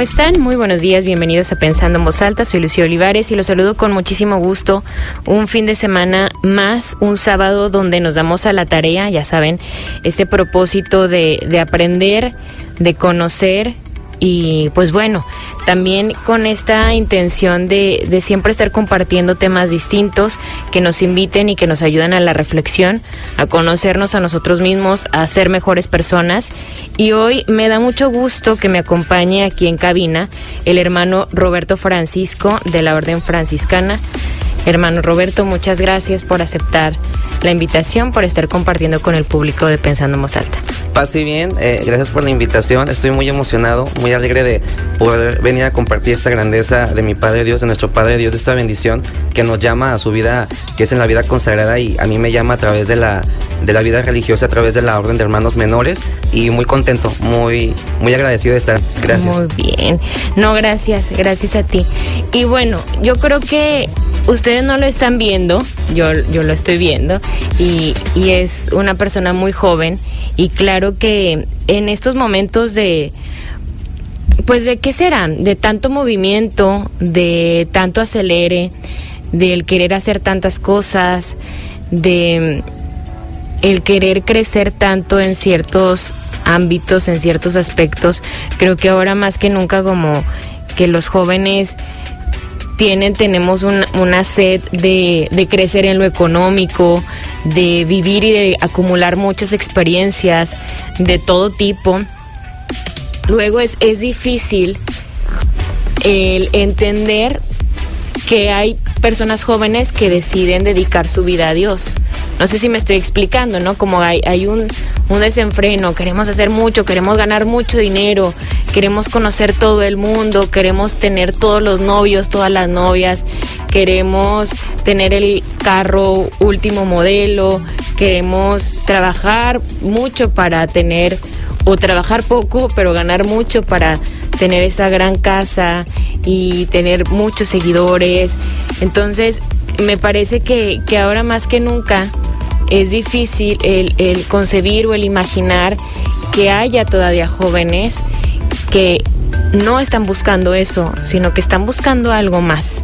¿cómo están? Muy buenos días, bienvenidos a Pensando en Voz Alta. Soy Lucía Olivares y los saludo con muchísimo gusto. Un fin de semana más, un sábado donde nos damos a la tarea, ya saben, este propósito de, de aprender, de conocer y pues bueno, también con esta intención de, de, siempre estar compartiendo temas distintos que nos inviten y que nos ayudan a la reflexión, a conocernos a nosotros mismos, a ser mejores personas. Y hoy me da mucho gusto que me acompañe aquí en cabina el hermano Roberto Francisco de la Orden Franciscana. Hermano Roberto, muchas gracias por aceptar la invitación, por estar compartiendo con el público de Pensando en Alta. Pase bien, eh, gracias por la invitación. Estoy muy emocionado, muy alegre de poder venir a compartir esta grandeza de mi Padre Dios, de nuestro Padre Dios, de esta bendición que nos llama a su vida, que es en la vida consagrada y a mí me llama a través de la, de la vida religiosa, a través de la Orden de Hermanos Menores y muy contento, muy, muy agradecido de estar. Gracias. Muy bien. No, gracias, gracias a ti. Y bueno, yo creo que ustedes no lo están viendo, yo, yo lo estoy viendo, y, y, es una persona muy joven, y claro que en estos momentos de, pues de qué será, de tanto movimiento, de tanto acelere, del querer hacer tantas cosas, de el querer crecer tanto en ciertos ámbitos, en ciertos aspectos, creo que ahora más que nunca como que los jóvenes tienen, tenemos una, sed de, de, crecer en lo económico, de vivir y de acumular muchas experiencias de todo tipo. Luego es, es difícil el entender que hay personas jóvenes que deciden dedicar su vida a Dios. No sé si me estoy explicando, ¿no? Como hay, hay un, un, desenfreno, queremos hacer mucho, queremos ganar mucho dinero, queremos conocer todo el mundo, queremos tener todos los novios, todas las novias, queremos tener el carro último modelo, queremos trabajar mucho para tener, o trabajar poco, pero ganar mucho para tener esa gran casa y tener muchos seguidores. Entonces, me parece que, que ahora más que nunca es difícil el, el, concebir o el imaginar que haya todavía jóvenes que no están buscando eso, sino que están buscando algo más.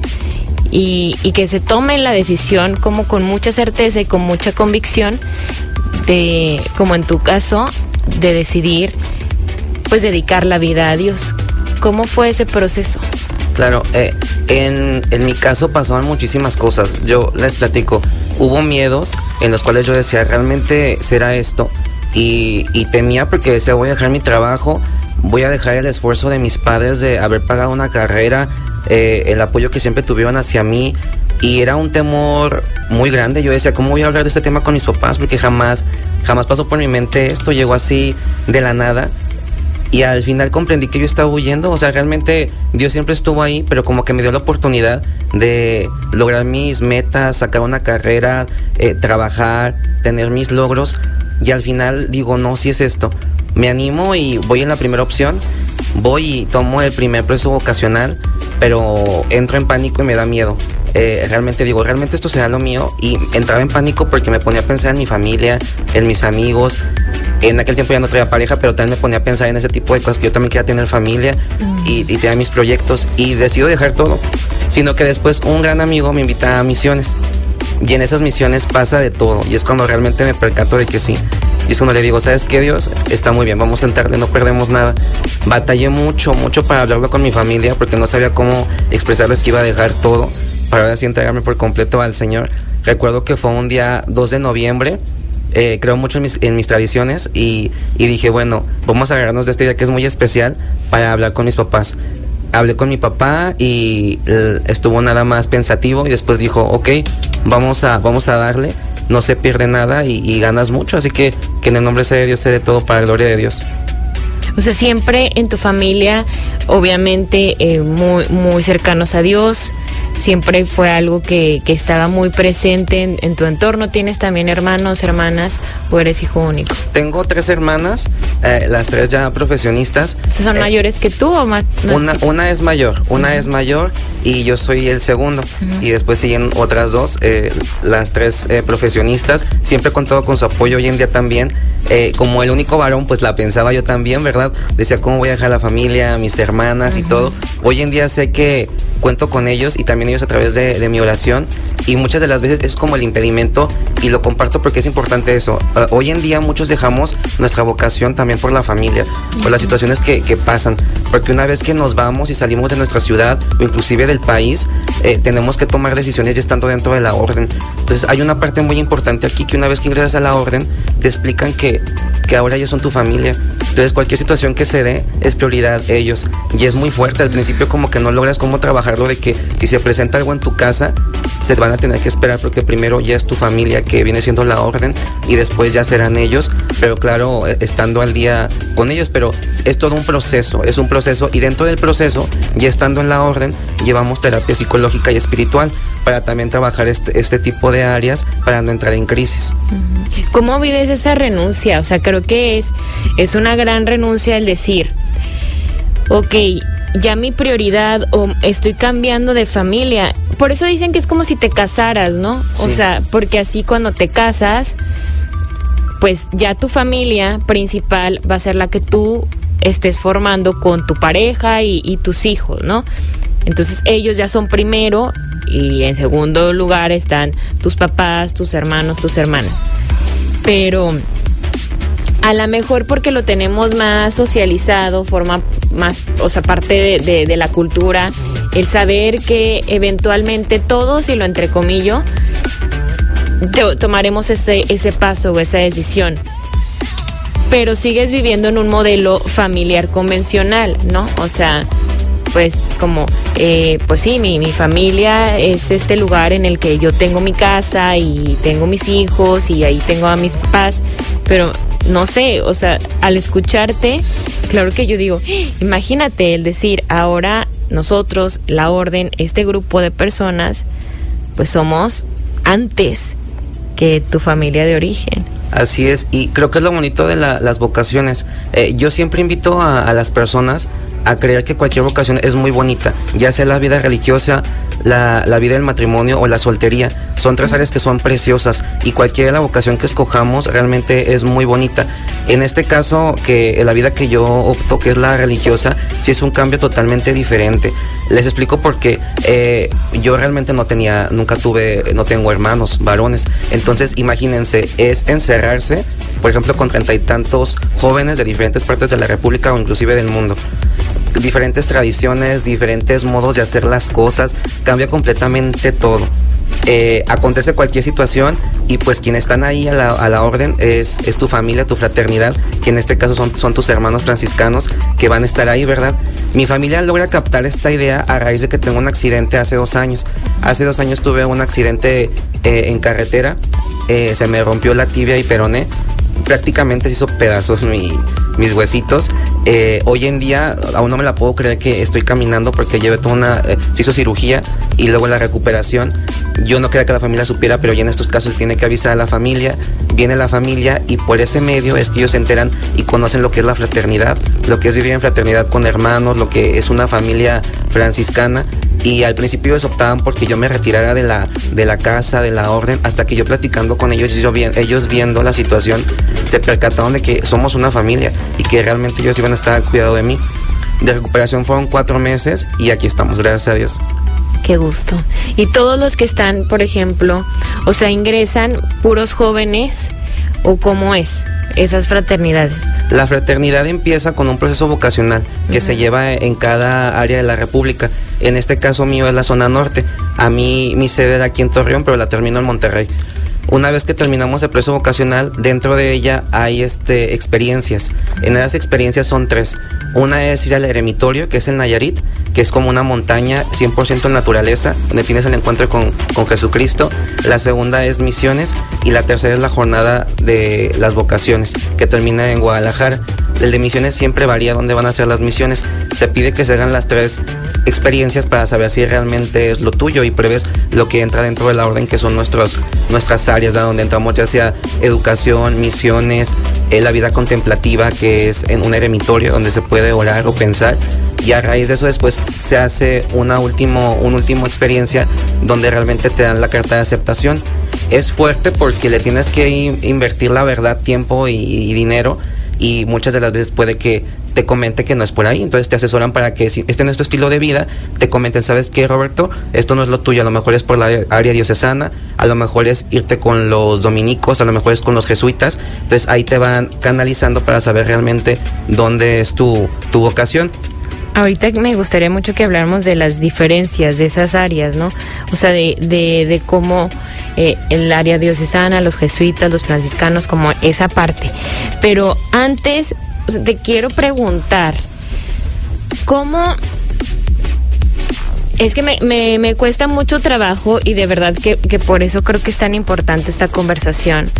Y, y, que se tomen la decisión como con mucha certeza y con mucha convicción de, como en tu caso, de decidir pues dedicar la vida a Dios. ¿Cómo fue ese proceso? Claro, eh, en, en, mi caso pasaron muchísimas cosas. Yo les platico, hubo miedos en los cuales yo decía, ¿realmente será esto? Y, y, temía porque decía, voy a dejar mi trabajo, voy a dejar el esfuerzo de mis padres de haber pagado una carrera, eh, el apoyo que siempre tuvieron hacia mí. Y era un temor muy grande. Yo decía, ¿cómo voy a hablar de este tema con mis papás? Porque jamás, jamás pasó por mi mente esto, llegó así de la nada y al final comprendí que yo estaba huyendo, o sea, realmente Dios siempre estuvo ahí, pero como que me dio la oportunidad de lograr mis metas, sacar una carrera, eh, trabajar, tener mis logros, y al final digo, no, si es esto, me animo y voy en la primera opción, voy y tomo el primer proceso vocacional, pero entro en pánico y me da miedo. Eh, realmente digo, realmente esto será lo mío y entraba en pánico porque me ponía a pensar en mi familia, en mis amigos. En aquel tiempo ya no traía pareja, pero también me ponía a pensar en ese tipo de cosas que yo también quería tener familia y, y tener mis proyectos y decido dejar todo. Sino que después un gran amigo me invita a misiones y en esas misiones pasa de todo y es cuando realmente me percato de que sí. Y es cuando le digo, ¿sabes qué, Dios? Está muy bien, vamos a entrarle, no perdemos nada. Batallé mucho, mucho para hablarlo con mi familia porque no sabía cómo expresarles que iba a dejar todo para ahora sí entregarme por completo al Señor. Recuerdo que fue un día 2 de noviembre. Eh, creo mucho en mis, en mis tradiciones y, y, dije, bueno, vamos a agarrarnos de este día que es muy especial para hablar con mis papás. Hablé con mi papá y eh, estuvo nada más pensativo y después dijo, ok, vamos a, vamos a darle, no se pierde nada y, y ganas mucho, así que que en el nombre sea de Dios, sea de todo para la gloria de Dios. O sea, siempre en tu familia, obviamente, eh, muy, muy cercanos a Dios, siempre fue algo que, que estaba muy presente en, en, tu entorno. ¿Tienes también hermanos, hermanas o eres hijo único? Tengo tres hermanas, eh, las tres ya profesionistas. ¿Son Eh, mayores que tú o más? más Una, una es mayor, una es mayor y yo soy el segundo. Y después siguen otras dos, eh, las tres eh, profesionistas. Siempre he contado con su apoyo hoy en día también. Eh, como el único varón, pues la pensaba yo también, ¿verdad? Decía, ¿cómo voy a dejar a la familia, a mis hermanas y todo? Hoy en día sé que cuento con ellos y también ellos a través de, de mi oración. Y muchas de las veces es como el impedimento y lo comparto porque es importante eso. Ah, hoy en día muchos dejamos nuestra vocación también por la familia, por las situaciones que, que pasan. Porque una vez que nos vamos y salimos de nuestra ciudad o inclusive del país, eh, tenemos que tomar decisiones ya estando dentro de la orden. Entonces hay una parte muy importante aquí que una vez que ingresas a la orden, te explican que, que ahora ellos son tu familia. Entonces cualquier situación que se dé es prioridad ellos. Y es muy fuerte. Al principio como que no logras cómo trabajarlo de que si se presenta algo en tu casa, se van a tener que esperar porque primero ya es tu familia que viene siendo la orden y después ya serán ellos. Pero claro, eh, estando al día con ellos, pero es todo un proceso, es un proceso y dentro del proceso, ya estando en la orden, llevamos terapia psicológica y espiritual para también trabajar este, este tipo de áreas para no entrar en crisis. ¿Cómo vives esa renuncia? O sea, creo que es, es una gran renuncia el decir, ok, ya mi prioridad o estoy cambiando de familia. Por eso dicen que es como si te casaras, ¿no? O sea, porque así cuando te casas, pues ya tu familia principal va a ser la que tú estés formando con tu pareja y, y tus hijos, ¿no? Entonces ellos ya son primero y en segundo lugar están tus papás, tus hermanos, tus hermanas. Pero a lo mejor porque lo tenemos más socializado, forma más, o sea, parte de, de- de la cultura, el saber que eventualmente todos, y lo entrecomillo, to- tomaremos ese, ese paso o esa decisión. Pero sigues viviendo en un modelo familiar convencional, ¿no? O sea, pues como, eh, pues sí, mi, mi familia es este lugar en el que yo tengo mi casa y tengo mis hijos y ahí tengo a mis papás, pero no sé, o sea, al escucharte, claro que yo digo, "Ah, imagínate el decir, ahora nosotros, la orden, este grupo de personas, pues somos antes que tu familia de origen. Así es, y creo que es lo bonito de la- las vocaciones. Eh, yo siempre invito a, a las personas a creer que cualquier vocación es muy bonita, ya sea la vida religiosa, la, la vida del matrimonio o la soltería. Son tres áreas que son preciosas y cualquier la vocación que escojamos realmente es muy bonita. En este caso, que la vida que yo opto, que es la religiosa, sí es un cambio totalmente diferente. Les explico por qué. Eh, yo realmente no tenía, nunca tuve, no tengo hermanos varones. Entonces, imagínense, es encerrarse, por ejemplo, con treinta y tantos jóvenes de diferentes partes de la República o inclusive del mundo diferentes tradiciones, diferentes modos de hacer las cosas, cambia completamente todo. Eh, acontece cualquier situación y pues quienes están ahí a la, a la orden es, es tu familia, tu fraternidad, que en este caso son, son tus hermanos franciscanos que van a estar ahí, ¿verdad? Mi familia logra captar esta idea a raíz de que tengo un accidente hace dos años. Hace dos años tuve un accidente eh, en carretera, eh, se me rompió la tibia y peroné prácticamente se hizo pedazos mi, mis huesitos. Eh, hoy en día aún no me la puedo creer que estoy caminando porque llevé toda una... eh, se hizo cirugía y luego la recuperación. Yo no quería que la familia supiera, pero ya en estos casos tiene que avisar a la familia. Viene la familia y por ese medio es que ellos se enteran y conocen lo que es la fraternidad, lo que es vivir en fraternidad con hermanos, lo que es una familia franciscana. Y al principio ellos optaban porque yo me retirara de la, de la casa, de la orden, hasta que yo platicando con ellos, vi- ellos viendo la situación, se percataron de que somos una familia y que realmente ellos iban a estar al cuidado de mí. De recuperación fueron cuatro meses y aquí estamos, gracias a Dios. Qué gusto. Y todos los que están, por ejemplo, o sea, ingresan puros jóvenes o cómo es esas fraternidades. La fraternidad empieza con un proceso vocacional que se lleva en cada área de la República. En este caso mío es la zona norte. A mí mi sede era aquí en Torreón, pero la termino en Monterrey. Una vez que terminamos el proceso vocacional, dentro de ella hay este, experiencias. En esas experiencias son tres. Una es ir al eremitorio, que es el Nayarit, que es como una montaña 100% en naturaleza, donde tienes el encuentro con, con Jesucristo. La segunda es misiones y la tercera es la jornada de las vocaciones, que termina en Guadalajara. el de misiones siempre varía dónde van a ser las misiones. Se pide que se hagan las tres experiencias para saber si realmente es lo tuyo y pruebes lo que entra dentro de la orden, que son nuestros, nuestras áreas, donde entramos ya sea educación, misiones, eh, la vida contemplativa, que es en un eremitorio donde se puede orar o pensar. Y a raíz de eso después se hace una último, una última experiencia donde realmente te dan la carta de aceptación. Es fuerte porque le tienes que invertir la verdad, tiempo y dinero y muchas de las veces puede que te comente que no es por ahí, entonces te asesoran para que si este no es tu estilo de vida, te comenten, ¿sabes qué, Roberto? Esto no es lo tuyo, a lo mejor es por la área diocesana, a lo mejor es irte con los dominicos, a lo mejor es con los jesuitas, entonces ahí te van canalizando para saber realmente dónde es tu, tu vocación. Ahorita me gustaría mucho que habláramos de las diferencias de esas áreas, ¿no? O sea, de, de, cómo eh, el área diocesana, los jesuitas, los franciscanos, como esa parte. Pero antes te quiero preguntar, ¿cómo es que me, me, me, cuesta mucho trabajo y de verdad que, que, por eso creo que es tan importante esta conversación.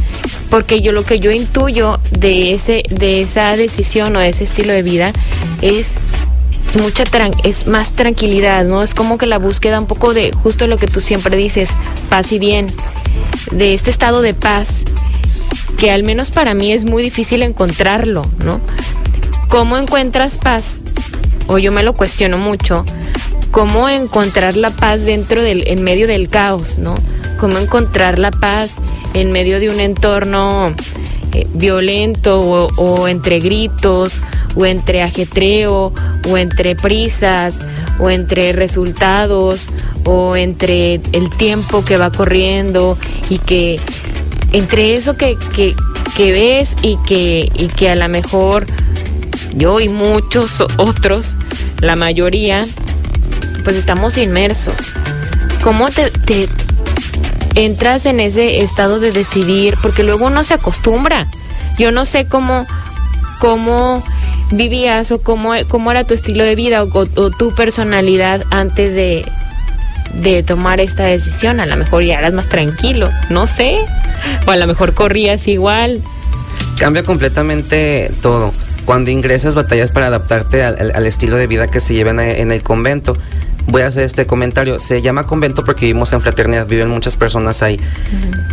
Porque yo lo que yo intuyo de ese, de esa decisión o de ese estilo de vida es mucha es más tranquilidad, ¿no? Es como que la búsqueda un poco de justo lo que tú siempre dices, paz y bien, de este estado de paz, que al menos para mí es muy difícil encontrarlo, ¿no? ¿Cómo encuentras paz? O yo me lo cuestiono mucho, ¿cómo encontrar la paz dentro del, en medio del caos, ¿no? ¿Cómo encontrar la paz en medio de un entorno eh, violento o entre gritos o entre ajetreo, o entre prisas, o entre resultados, o entre el tiempo que va corriendo y que entre eso que, que, ves y que, y que a lo mejor yo y muchos otros, la mayoría, pues estamos inmersos. ¿Cómo te, entras en ese estado de decidir? Porque luego uno se acostumbra. Yo no sé cómo, cómo vivías o cómo, cómo era tu estilo de vida o, tu personalidad antes de, de tomar esta decisión. A lo mejor ya eras más tranquilo, no sé. O a lo mejor corrías igual. Cambia completamente todo. Cuando ingresas batallas para adaptarte al, estilo de vida que se lleva en el convento voy a hacer este comentario. Se llama convento porque vivimos en fraternidad, viven muchas personas ahí.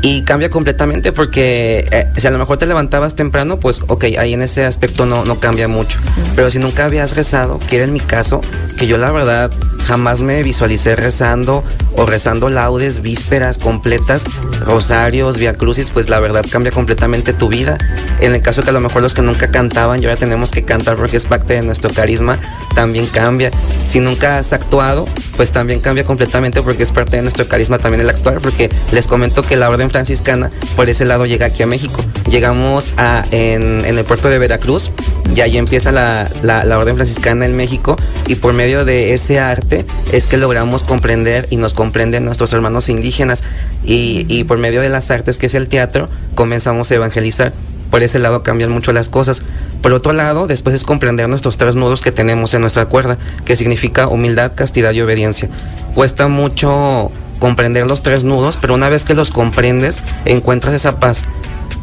Y cambia completamente porque eh, si a lo mejor te levantabas temprano, pues ok, ahí en ese aspecto no, no cambia mucho. Pero si nunca habías rezado, que era en mi caso, que yo la verdad jamás me visualicé rezando o rezando laudes, vísperas completas, rosarios, via crucis, pues la verdad cambia completamente tu vida. En el caso que a lo mejor los que nunca cantaban y ahora tenemos que cantar porque es parte de nuestro carisma, también cambia. Si nunca has actuado, pues también cambia completamente porque es parte de nuestro carisma también el actuar, porque les comento que la orden franciscana por ese lado llega aquí a México. Llegamos a, en, el puerto de Veracruz y ahí empieza la, la orden franciscana en México y por medio de ese arte es que logramos comprender y nos comprenden nuestros hermanos indígenas y, y por medio de las artes que es el teatro comenzamos a evangelizar por ese lado cambian mucho las cosas. Por otro lado, después es comprender nuestros tres nudos que tenemos en nuestra cuerda, que significa humildad, castidad y obediencia. Cuesta mucho comprender los tres nudos, pero una vez que los comprendes, encuentras esa paz.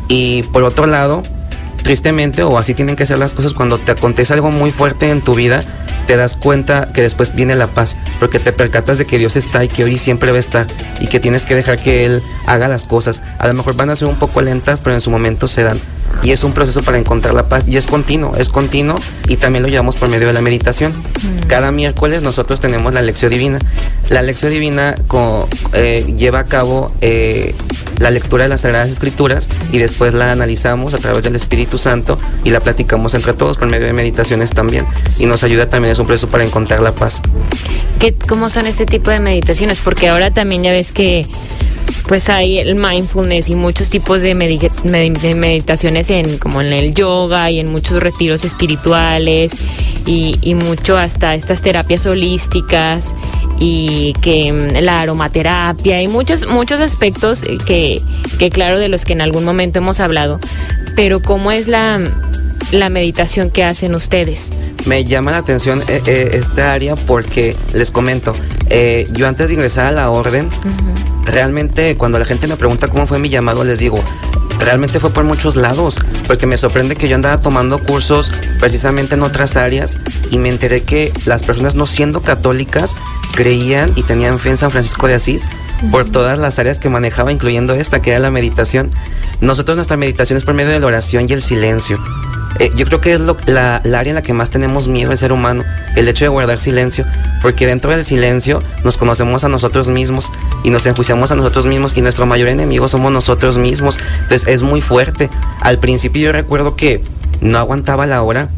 Y por otro lado, tristemente, o así tienen que ser las cosas, cuando te acontece algo muy fuerte en tu vida, te das cuenta que después viene la paz, porque te percatas de que Dios está y que hoy siempre va a estar y que tienes que dejar que Él haga las cosas. A lo mejor van a ser un poco lentas, pero en su momento se dan y es un proceso para encontrar la paz y es continuo, es continuo y también lo llevamos por medio de la meditación. Mm. Cada miércoles nosotros tenemos la lección divina. La lección divina eh, lleva a cabo eh, la lectura de las Sagradas Escrituras y después la analizamos a través del Espíritu Santo y la platicamos entre todos por medio de meditaciones también y nos ayuda también, es un proceso para encontrar la paz. ¿Qué, ¿Cómo son este tipo de meditaciones? Porque ahora también ya ves que pues hay el mindfulness y muchos tipos de, meditaciones en como en el yoga y en muchos retiros espirituales y, mucho hasta estas terapias holísticas y que mm, la aromaterapia y muchos muchos aspectos que, que claro de los que en algún momento hemos hablado pero cómo es la la meditación que hacen ustedes me llama la atención eh, eh, esta área porque les comento, eh, yo antes de ingresar a la orden, realmente cuando la gente me pregunta cómo fue mi llamado, les digo, realmente fue por muchos lados, porque me sorprende que yo andaba tomando cursos precisamente en otras áreas y me enteré que las personas no siendo católicas creían y tenían fe en San Francisco de Asís por todas las áreas que manejaba, incluyendo esta, que era la meditación. Nosotros nuestra meditación es por medio de la oración y el silencio. Eh, yo creo que es la, área en la que más tenemos miedo el ser humano, el hecho de guardar silencio, porque dentro del silencio nos conocemos a nosotros mismos y nos enjuiciamos a nosotros mismos y nuestro mayor enemigo somos nosotros mismos. Entonces es muy fuerte. Al principio yo recuerdo que no aguantaba la hora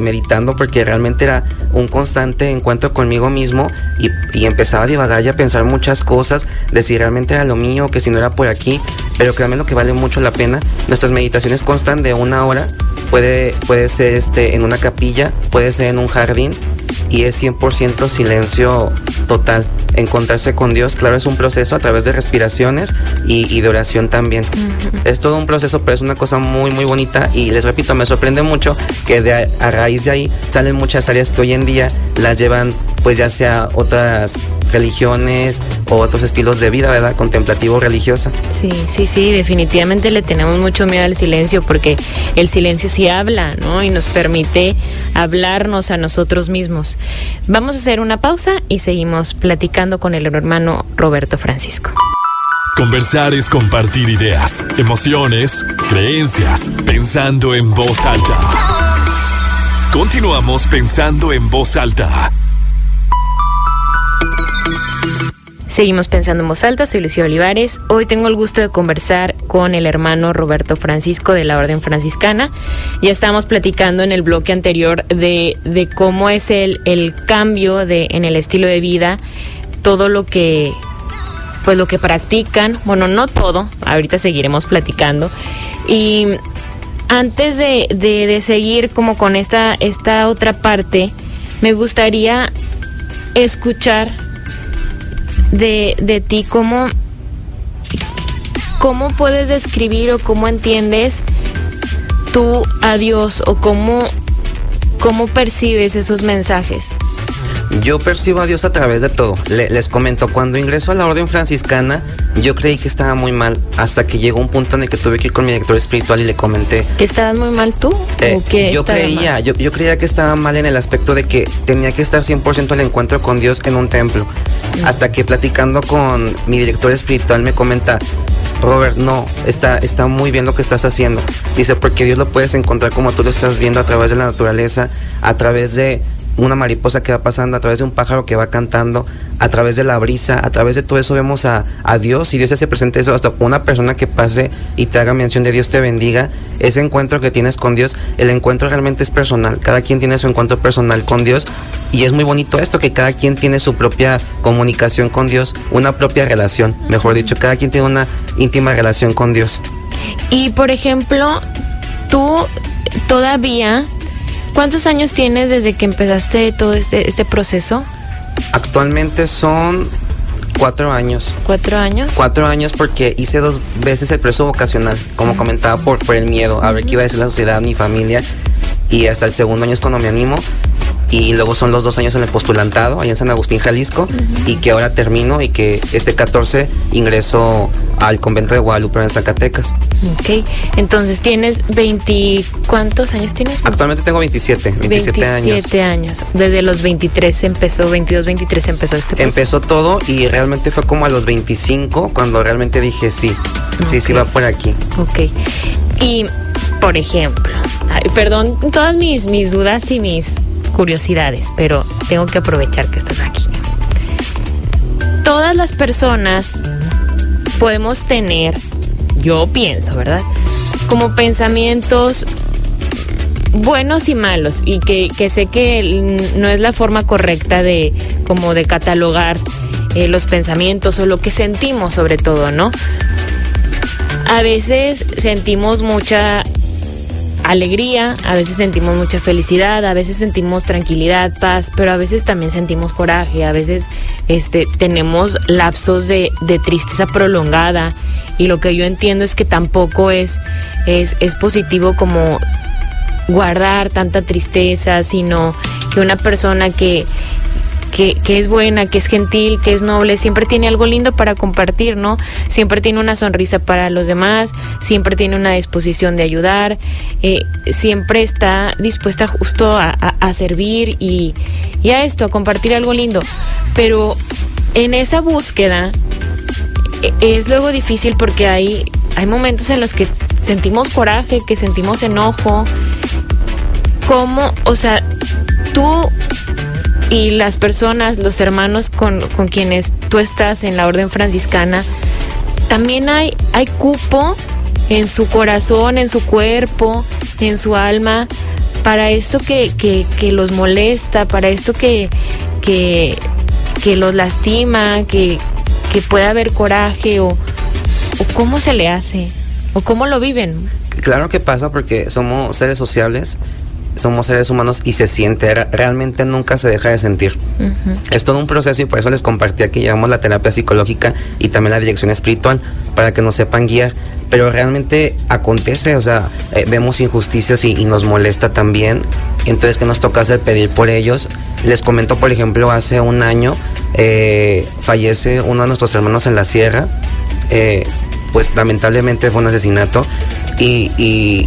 meditando porque realmente era un constante encuentro conmigo mismo y, y, empezaba a divagar y a pensar muchas cosas de si realmente era lo mío, que si no era por aquí, pero créanme lo que vale mucho la pena. Nuestras meditaciones constan de una hora, puede, puede ser este, en una capilla, puede ser en un jardín y es 100% silencio total. Encontrarse con Dios, claro, es un proceso a través de respiraciones y, de oración también. Es todo un proceso, pero es una cosa muy, muy bonita y les repito, me sorprende mucho que de, a raíz de ahí salen muchas áreas que hoy en día las llevan pues ya sea otras religiones o otros estilos de vida, ¿verdad? Contemplativo religiosa. Sí, sí, sí, definitivamente le tenemos mucho miedo al silencio porque el silencio sí habla, ¿no? Y nos permite hablarnos a nosotros mismos. Vamos a hacer una pausa y seguimos platicando con el hermano Roberto Francisco. Conversar es compartir ideas, emociones, creencias, pensando en voz alta. Continuamos pensando en voz alta Seguimos pensando en voz alta, soy Lucía Olivares. Hoy tengo el gusto de conversar con el hermano Roberto Francisco de la Orden Franciscana. Ya estábamos platicando en el bloque anterior de, de cómo es el, el cambio de, en el estilo de vida, todo lo que pues lo que practican, bueno, no todo, ahorita seguiremos platicando. Y antes de, de, de seguir como con esta, esta otra parte, me gustaría escuchar de, de ti, cómo, cómo puedes describir o cómo entiendes tú a Dios o cómo, cómo percibes esos mensajes. Yo percibo a Dios a través de todo. les comento, cuando ingreso a la orden franciscana, yo creí que estaba muy mal, hasta que llegó un punto en el que tuve que ir con mi director espiritual y le comenté. ¿Que estabas muy mal tú? Eh, yo creía, yo, yo, creía que estaba mal en el aspecto de que tenía que estar 100% al encuentro con Dios en un templo. Mm. Hasta que platicando con mi director espiritual me comenta, Robert, no, está, está muy bien lo que estás haciendo. Dice, porque Dios lo puedes encontrar como tú lo estás viendo a través de la naturaleza, a través de una mariposa que va pasando, a través de un pájaro que va cantando, a través de la brisa, a través de todo eso vemos a, Dios y Dios se hace presente eso hasta una persona que pase y te haga mención de Dios te bendiga. Ese encuentro que tienes con Dios, el encuentro realmente es personal. Cada quien tiene su encuentro personal con Dios y es muy bonito esto que cada quien tiene su propia comunicación con Dios, una propia relación, mejor dicho, cada quien tiene una íntima relación con Dios. Y por ejemplo, tú todavía ¿Cuántos años tienes desde que empezaste todo este, este proceso? Actualmente son cuatro años. ¿Cuatro años? Cuatro años porque hice dos veces el proceso vocacional, como comentaba, por, por el miedo, a ver qué iba a decir la sociedad, mi familia. Y hasta el segundo año es cuando me animo y luego son los dos años en el postulantado allá en San Agustín, Jalisco, y que ahora termino y que este 14 ingreso al convento de Guadalupe en Zacatecas. Ok, entonces tienes 20, ¿cuántos años tienes? Actualmente tengo 27, 27, años. 27 años. Desde los 23 empezó, 22, 23 empezó este proceso. Empezó todo y realmente fue como a los 25 cuando realmente dije sí, sí, sí va por aquí. Ok, y por ejemplo, perdón todas mis, mis dudas y mis curiosidades, pero tengo que aprovechar que estás aquí. Todas las personas podemos tener, yo pienso, ¿verdad? Como pensamientos buenos y malos y que, sé que no es la forma correcta de como de catalogar eh, los pensamientos o lo que sentimos sobre todo, ¿no? A veces sentimos mucha alegría, a veces sentimos mucha felicidad, a veces sentimos tranquilidad, paz, pero a veces también sentimos coraje, a veces este, tenemos lapsos de, tristeza prolongada. Y lo que yo entiendo es que tampoco es, es, es positivo como guardar tanta tristeza, sino que una persona que que, es buena, que es gentil, que es noble, siempre tiene algo lindo para compartir, ¿no? Siempre tiene una sonrisa para los demás, siempre tiene una disposición de ayudar, eh, siempre está dispuesta justo a, servir y, y a esto, a compartir algo lindo. Pero en esa búsqueda e, es luego difícil porque hay, hay momentos en los que sentimos coraje, que sentimos enojo. ¿Cómo, o sea, tú y las personas, los hermanos con, con quienes tú estás en la orden franciscana, también hay, hay cupo en su corazón, en su cuerpo, en su alma, para esto que, que, que los molesta, para esto que, que, que los lastima, que, que pueda haber coraje o, o cómo se le hace o cómo lo viven. Claro que pasa porque somos seres sociables, somos seres humanos y se siente, realmente nunca se deja de sentir. Es todo un proceso y por eso les compartí que llevamos la terapia psicológica y también la dirección espiritual para que nos sepan guiar. Pero realmente acontece, o sea, eh, vemos injusticias y, nos molesta también. Entonces, ¿qué nos toca hacer? Pedir por ellos. Les comento, por ejemplo, hace un año eh, fallece uno de nuestros hermanos en la sierra. Eh, pues lamentablemente fue un asesinato y,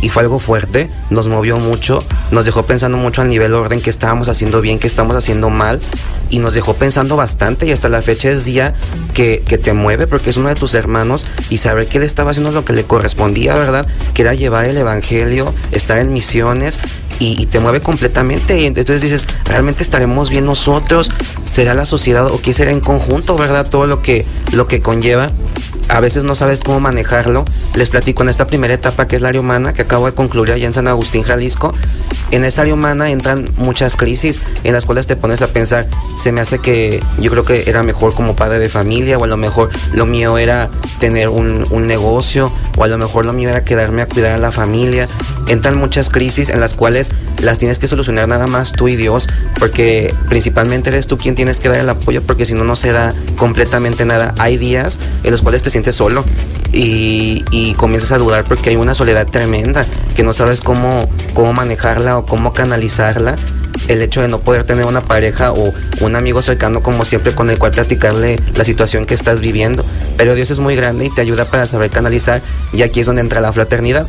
y, fue algo fuerte, nos movió mucho, nos dejó pensando mucho a nivel orden que estábamos haciendo bien, que estamos haciendo mal y nos dejó pensando bastante y hasta la fecha es día que, que te mueve porque es uno de tus hermanos y saber que él estaba haciendo lo que le correspondía, ¿verdad? Que era llevar el Evangelio, estar en misiones y, y, te mueve completamente. Y entonces dices, ¿realmente estaremos bien nosotros? ¿Será la sociedad o qué será en conjunto, verdad? Todo lo que, lo que conlleva a veces no sabes cómo manejarlo. Les platico en esta primera etapa que es la área humana que acabo de concluir allá en San Agustín, Jalisco. En esta área humana entran muchas crisis en las cuales te pones a pensar, se me hace que yo creo que era mejor como padre de familia o a lo mejor lo mío era tener un, un negocio o a lo mejor lo mío era quedarme a cuidar a la familia. Entran muchas crisis en las cuales las tienes que solucionar nada más tú y Dios porque principalmente eres tú quien tienes que dar el apoyo porque si no no se da completamente nada. Hay días en los cuales te sientes solo y, y, comienzas a dudar porque hay una soledad tremenda que no sabes cómo, cómo manejarla o cómo canalizarla. El hecho de no poder tener una pareja o un amigo cercano como siempre con el cual platicarle la situación que estás viviendo. Pero Dios es muy grande y te ayuda para saber canalizar y aquí es donde entra la fraternidad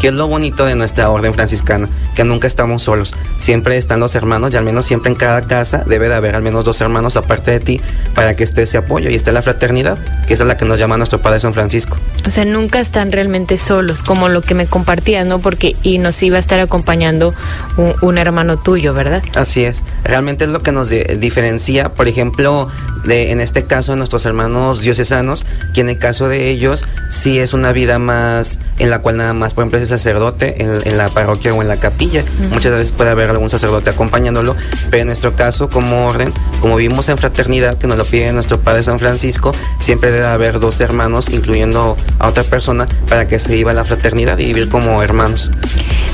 que es lo bonito de nuestra orden franciscana, que nunca estamos solos, siempre están los hermanos y al menos siempre en cada casa debe de haber al menos dos hermanos aparte de ti para que esté ese apoyo y esté la fraternidad, que es la que nos llama nuestro Padre San Francisco. O sea, nunca están realmente solos, como lo que me compartías, ¿no? Porque y nos iba a estar acompañando un, un hermano tuyo, ¿verdad? Así es, realmente es lo que nos de, diferencia, por ejemplo, de, en este caso de nuestros hermanos diocesanos, que en el caso de ellos sí es una vida más en la cual nada más, por ejemplo, es sacerdote en, en, la parroquia o en la capilla. Uh -huh. Muchas veces puede haber algún sacerdote acompañándolo, pero en nuestro caso, como orden, como vivimos en fraternidad, que nos lo pide nuestro Padre San Francisco, siempre debe haber dos hermanos, incluyendo a otra persona, para que se viva la fraternidad y vivir como hermanos.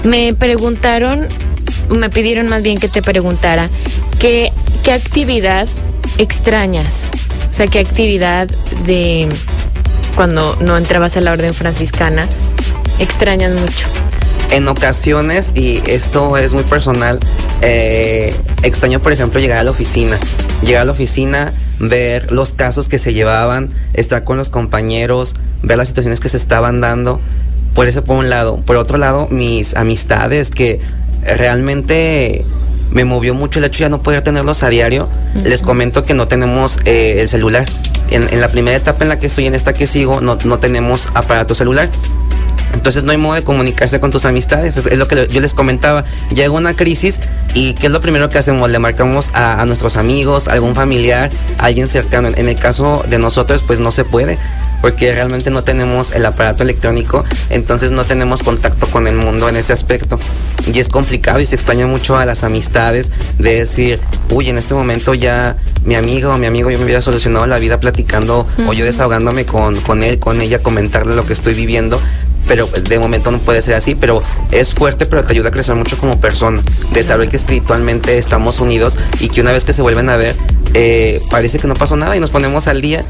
Me preguntaron, me pidieron más bien que te preguntara, ¿qué, qué actividad extrañas? O sea, ¿qué actividad de cuando no entrabas a la orden franciscana extrañas mucho? En ocasiones, y esto es muy personal, eh, extraño, por ejemplo, llegar a la oficina. Llegar a la oficina, ver los casos que se llevaban, estar con los compañeros, ver las situaciones que se estaban dando. Por eso, por un lado. Por otro lado, mis amistades que realmente me movió mucho el hecho de ya no poder tenerlos a diario. Uh -huh. Les comento que no tenemos eh, el celular. En, en, la primera etapa en la que estoy, en esta que sigo, no, no tenemos aparato celular. Entonces no hay modo de comunicarse con tus amistades. Es, es, lo que yo les comentaba. Llega una crisis y ¿qué es lo primero que hacemos? Le marcamos a, a nuestros amigos, a algún familiar, a alguien cercano. En, en el caso de nosotros, pues no se puede porque realmente no tenemos el aparato electrónico, entonces no tenemos contacto con el mundo en ese aspecto. Y es complicado y se extraña mucho a las amistades de decir, uy, en este momento ya mi amigo o mi amigo yo me hubiera solucionado la vida platicando uh -huh. o yo desahogándome con, con él, con ella, comentarle lo que estoy viviendo, pero de momento no puede ser así, pero es fuerte, pero te ayuda a crecer mucho como persona, de saber que espiritualmente estamos unidos y que una vez que se vuelven a ver, eh, parece que no pasó nada y nos ponemos al día.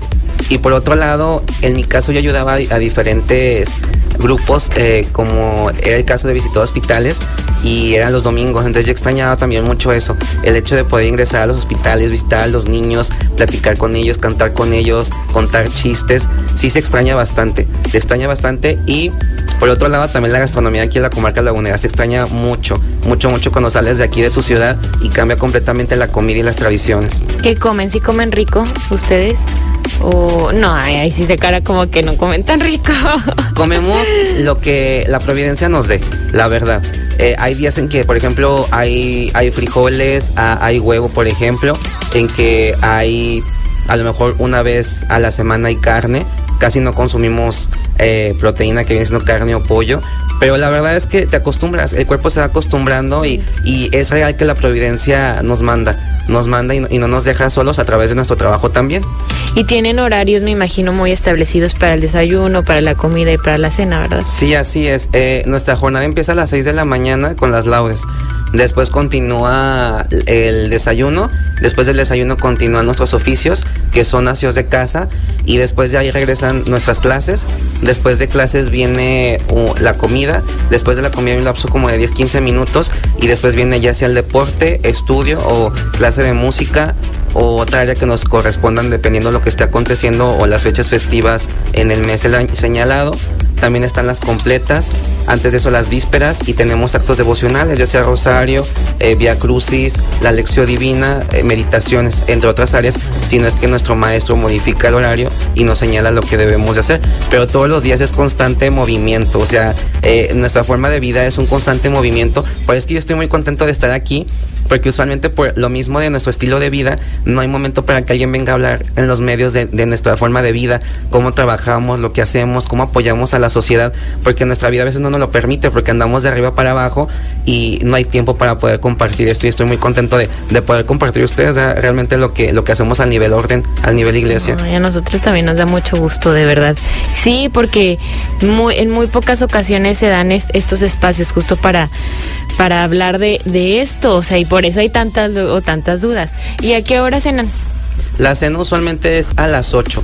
Y por otro lado, en mi caso yo ayudaba a, diferentes grupos, eh, como era el caso de visitar hospitales y eran los domingos, entonces yo extrañaba también mucho eso, el hecho de poder ingresar a los hospitales, visitar a los niños, platicar con ellos, cantar con ellos, contar chistes, sí se extraña bastante, se extraña bastante y por otro lado también la gastronomía aquí en la comarca lagunera se extraña mucho, mucho, mucho cuando sales de aquí de tu ciudad y cambia completamente la comida y las tradiciones. ¿Qué comen? ¿Sí comen rico ustedes? O no, ahí sí se cara como que no comen tan rico. Comemos lo que la providencia nos dé, la verdad. Eh, hay días en que, por ejemplo, hay, hay frijoles, hay huevo, por ejemplo, en que hay a lo mejor una vez a la semana hay carne. Casi no consumimos eh, proteína que viene siendo carne o pollo. Pero la verdad es que te acostumbras, el cuerpo se va acostumbrando y es real que la providencia nos manda nos manda y no, nos deja solos a través de nuestro trabajo también. Y tienen horarios, me imagino, muy establecidos para el desayuno, para la comida y para la cena, ¿verdad? Sí, así es. Eh, nuestra jornada empieza a las 6 de la mañana con las laudes. Después continúa el desayuno. Después del desayuno continúan nuestros oficios, que son nacios de casa. Y después de ahí regresan nuestras clases. Después de clases viene uh, la comida. Después de la comida hay un lapso como de 10-15 minutos. Y después viene ya sea el deporte, estudio o clase de música o otra área que nos correspondan dependiendo de lo que esté aconteciendo o las fechas festivas en el mes señalado. También están las completas, antes de eso las vísperas y tenemos actos devocionales, ya sea rosario, eh, vía crucis, la lección divina, eh, meditaciones, entre otras áreas, si no es que nuestro maestro modifica el horario y nos señala lo que debemos de hacer. Pero todos los días es constante movimiento, o sea, eh, nuestra forma de vida es un constante movimiento. Por eso que yo estoy muy contento de estar aquí porque usualmente por lo mismo de nuestro estilo de vida, no hay momento para que alguien venga a hablar en los medios de, nuestra forma de vida, cómo trabajamos, lo que hacemos, cómo apoyamos a la sociedad, porque nuestra vida a veces no nos lo permite, porque andamos de arriba para abajo y no hay tiempo para poder compartir esto y estoy muy contento de, poder compartir ustedes realmente lo que, lo que hacemos al nivel orden, al nivel iglesia. a nosotros también nos da mucho gusto, de verdad. Sí, porque en muy pocas ocasiones se dan estos espacios justo para, para hablar de, de esto, o sea, y por eso hay tantas o tantas dudas. ¿Y a qué hora cenan? La cena usualmente es a las 8.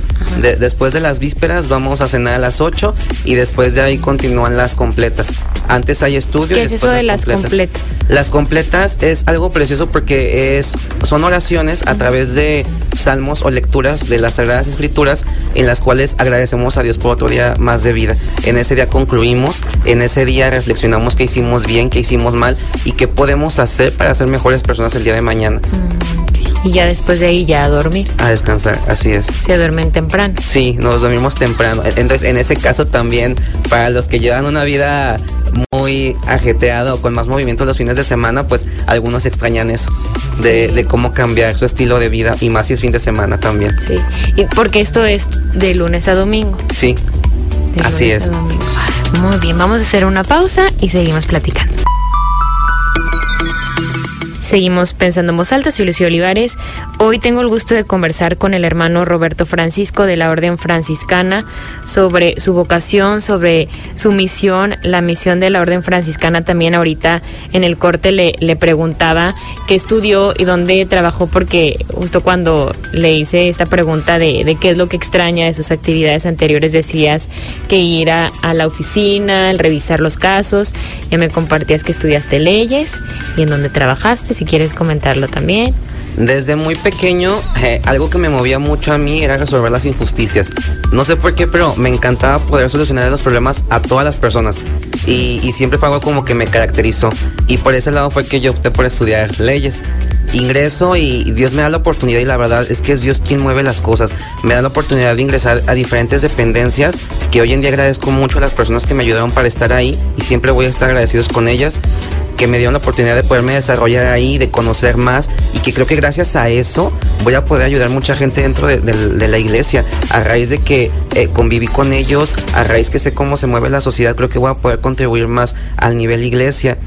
después de las vísperas vamos a cenar a las 8 y después de ahí continúan las completas. Antes hay estudio. ¿Qué es eso de las completas? Las completas es algo precioso porque es, son oraciones a través de salmos o lecturas de las Sagradas Escrituras en las cuales agradecemos a Dios por otro día más de vida. En ese día concluimos, en ese día reflexionamos qué hicimos bien, qué hicimos mal y qué podemos hacer para ser mejores personas el día de mañana. Mm. Y ya después de ahí ya a dormir. A descansar, así es. Se duermen temprano. Sí, nos dormimos temprano. Entonces, en ese caso también, para los que llevan una vida muy ajetreada o con más movimiento los fines de semana, pues algunos extrañan eso, de, cómo cambiar su estilo de vida y más si es fin de semana también. Sí, y porque esto es de lunes a domingo. Sí, así es. Muy bien, vamos a hacer una pausa y seguimos platicando. Seguimos pensando en voz alta, soy Lucio Olivares. Hoy tengo el gusto de conversar con el hermano Roberto Francisco de la Orden Franciscana sobre su vocación, sobre su misión, la misión de la Orden Franciscana. También ahorita en el corte le, le preguntaba qué estudió y dónde trabajó, porque justo cuando le hice esta pregunta de, qué es lo que extraña de sus actividades anteriores, decías que ir a, la oficina, revisar los casos. Ya me compartías que estudiaste leyes y en dónde trabajaste si quieres comentarlo también. Desde muy pequeño, eh, algo que me movía mucho a mí era resolver las injusticias. No sé por qué, pero me encantaba poder solucionar los problemas a todas las personas. Y, y siempre fue algo como que me caracterizó. Y por ese lado fue que yo opté por estudiar leyes ingreso y Dios me da la oportunidad y la verdad es que es Dios quien mueve las cosas. Me da la oportunidad de ingresar a diferentes dependencias que hoy en día agradezco mucho a las personas que me ayudaron para estar ahí y siempre voy a estar agradecidos con ellas que me dieron la oportunidad de poderme desarrollar ahí, de conocer más y que creo que gracias a eso voy a poder ayudar mucha gente dentro de, la iglesia. A raíz de que eh, conviví con ellos, a raíz que sé cómo se mueve la sociedad, creo que voy a poder contribuir más al nivel iglesia.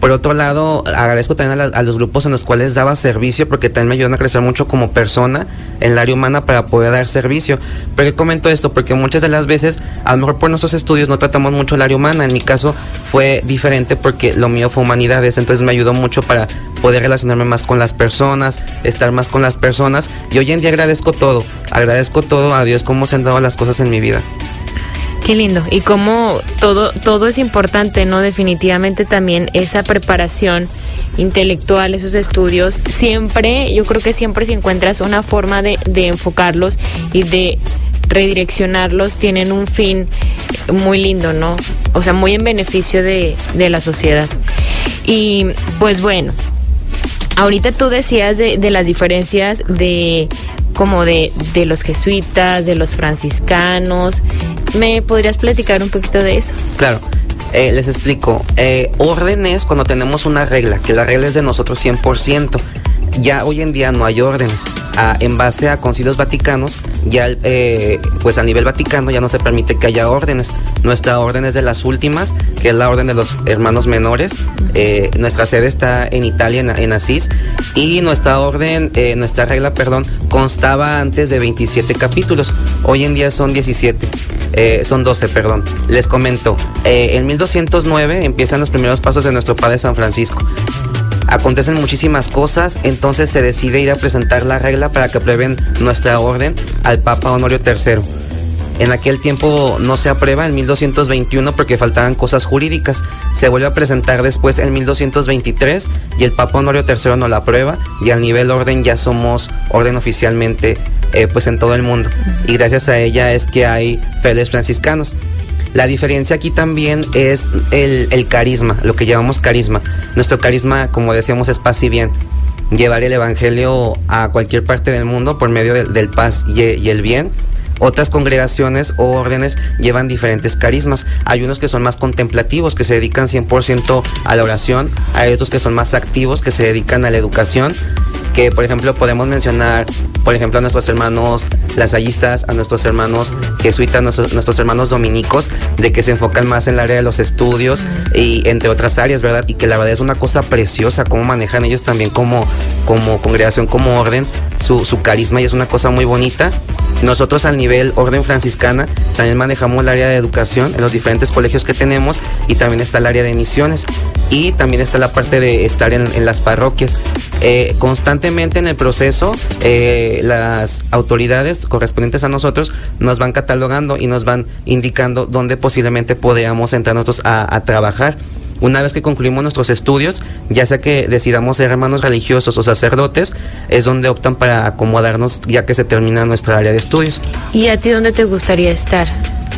Por otro lado, agradezco también a, los grupos en los cuales daba servicio porque también me ayudan a crecer mucho como persona en el área humana para poder dar servicio. Pero comento esto porque muchas de las veces, a lo mejor por nuestros estudios no tratamos mucho el área humana. En mi caso fue diferente porque lo mío fue humanidades, entonces me ayudó mucho para poder relacionarme más con las personas, estar más con las personas. Y hoy en día agradezco todo, agradezco todo a Dios cómo se han dado las cosas en mi vida. Qué lindo. Y como todo, todo es importante, ¿no? Definitivamente también esa preparación intelectual, esos estudios, siempre, yo creo que siempre si encuentras una forma de, enfocarlos y de redireccionarlos, tienen un fin muy lindo, ¿no? O sea, muy en beneficio de, de la sociedad. Y pues bueno, ahorita tú decías de, de las diferencias de como de, de los jesuitas, de los franciscanos. ¿Me podrías platicar un poquito de eso? Claro. Eh, les explico. Eh, orden es cuando tenemos una regla, que la regla es de nosotros 100% ya hoy en día no hay órdenes. En base a concilios vaticanos, ya eh, pues a nivel vaticano ya no se permite que haya órdenes. Nuestra orden es de las últimas, que es la orden de los hermanos menores. Eh, nuestra sede está en Italia, en, Asís, y nuestra orden, eh, nuestra regla, perdón, constaba antes de 27 capítulos. Hoy en día son 17, son 12, perdón. Les comento, en 1209 empiezan los primeros pasos de nuestro Padre San Francisco acontecen muchísimas cosas, entonces se decide ir a presentar la regla para que aprueben nuestra orden al Papa Honorio III. En aquel tiempo no se aprueba en 1221 porque faltaban cosas jurídicas. Se vuelve a presentar después en 1223 y el Papa Honorio III no la aprueba y al nivel orden ya somos orden oficialmente eh, pues en todo el mundo. Y gracias a ella es que hay fedes franciscanos. La diferencia aquí también es el, carisma, lo que llamamos carisma. Nuestro carisma, como decíamos, es paz y bien. Llevar el Evangelio a cualquier parte del mundo por medio del paz y, y el bien otras congregaciones o órdenes llevan diferentes carismas. Hay unos que son más contemplativos, que se dedican 100% a la oración. Hay otros que son más activos, que se dedican a la educación que por ejemplo podemos mencionar, por ejemplo, a nuestros hermanos lasallistas, a nuestros hermanos jesuitas, nuestros, nuestros hermanos dominicos, de que se enfocan más en el área de los estudios y entre otras áreas, ¿verdad? Y que la verdad es una cosa preciosa cómo manejan ellos también como, como congregación, como orden, su, su carisma y es una cosa muy bonita. Nosotros al nivel orden franciscana también manejamos el área de educación en los diferentes colegios que tenemos y también está el área de misiones y también está la parte de estar en, las parroquias. Eh, constantemente en el proceso eh, las autoridades correspondientes a nosotros nos van catalogando y nos van indicando dónde posiblemente podamos entrar nosotros a, trabajar. Una vez que concluimos nuestros estudios, ya sea que decidamos ser hermanos religiosos o sacerdotes, es donde optan para acomodarnos ya que se termina nuestra área de estudios. ¿Y a ti dónde te gustaría estar?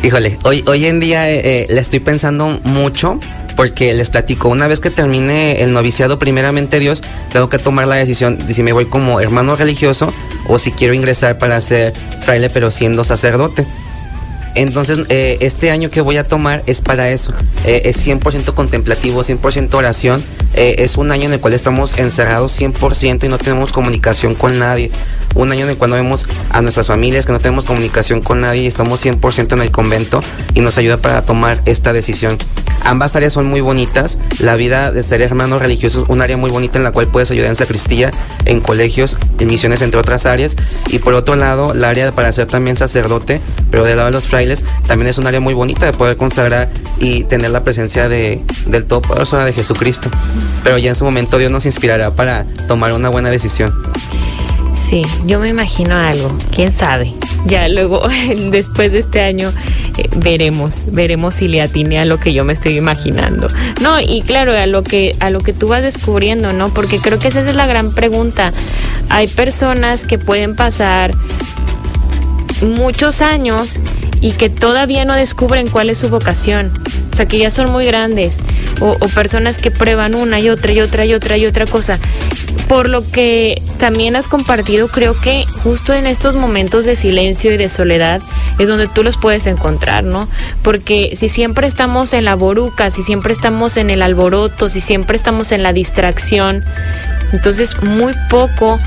Híjole, hoy, hoy en día eh, le estoy pensando mucho porque les platico, una vez que termine el noviciado, primeramente Dios, tengo que tomar la decisión de si me voy como hermano religioso o si quiero ingresar para ser fraile pero siendo sacerdote. Entonces, eh, este año que voy a tomar es para eso. Eh, es 100% contemplativo, 100% oración. Eh, es un año en el cual estamos encerrados 100% y no tenemos comunicación con nadie. Un año en el cual no vemos a nuestras familias, que no tenemos comunicación con nadie y estamos 100% en el convento y nos ayuda para tomar esta decisión. Ambas áreas son muy bonitas. La vida de ser hermano religioso es un área muy bonita en la cual puedes ayudar en sacristía, en colegios, en misiones, entre otras áreas. Y por otro lado, la área para ser también sacerdote, pero del lado de los frailes, también es un área muy bonita de poder consagrar y tener la presencia de, del Todopoderoso de Jesucristo. Pero ya en su momento Dios nos inspirará para tomar una buena decisión. Sí, yo me imagino algo, quién sabe. Ya luego, después de este año, eh, veremos, veremos si le atine a lo que yo me estoy imaginando. No, y claro, a lo que, a lo que tú vas descubriendo, ¿no? Porque creo que esa es la gran pregunta. Hay personas que pueden pasar muchos años y que todavía no descubren cuál es su vocación. O sea, que ya son muy grandes. O, personas que prueban una y otra y otra y otra y otra cosa. Por lo que también has compartido, creo que justo en estos momentos de silencio y de soledad es donde tú los puedes encontrar, ¿no? Porque si siempre estamos en la boruca, si siempre estamos en el alboroto, si siempre estamos en la distracción, entonces muy poco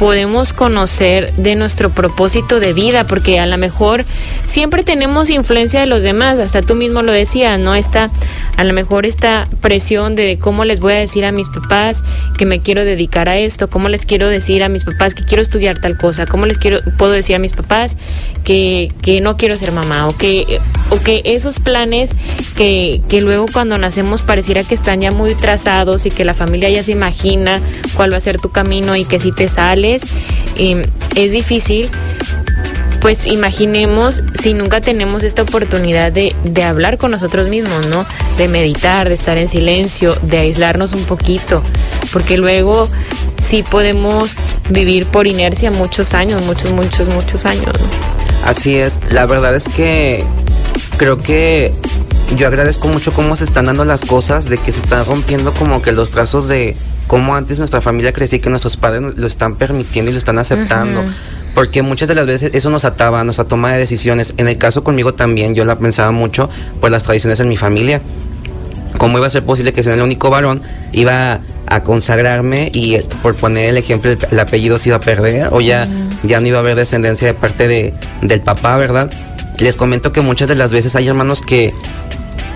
podemos conocer de nuestro propósito de vida, porque a lo mejor siempre tenemos influencia de los demás, hasta tú mismo lo decías, ¿no? Esta, a lo mejor esta presión de cómo les voy a decir a mis papás que me quiero dedicar a esto, cómo les quiero decir a mis papás que quiero estudiar tal cosa, cómo les quiero, puedo decir a mis papás que, que no quiero ser mamá, o que, o que esos planes que, que luego cuando nacemos pareciera que están ya muy trazados y que la familia ya se imagina cuál va a ser tu camino y que si te sale es difícil, pues imaginemos si nunca tenemos esta oportunidad de, de, hablar con nosotros mismos, ¿no? De meditar, de estar en silencio, de aislarnos un poquito, porque luego sí podemos vivir por inercia muchos años, muchos, muchos, muchos años. Así es, la verdad es que creo que yo agradezco mucho cómo se están dando las cosas, de que se están rompiendo como que los trazos de cómo antes nuestra familia crecía y que nuestros padres lo están permitiendo y lo están aceptando. Porque muchas de las veces eso nos ataba a nuestra toma de decisiones. En el caso conmigo también, yo la pensaba mucho por las tradiciones en mi familia. ¿Cómo iba a ser posible que siendo el único varón iba a consagrarme y por poner el ejemplo el, apellido se iba a perder o ya, ya no iba a haber descendencia de parte de, del papá, ¿verdad? Les comento que muchas de las veces hay hermanos que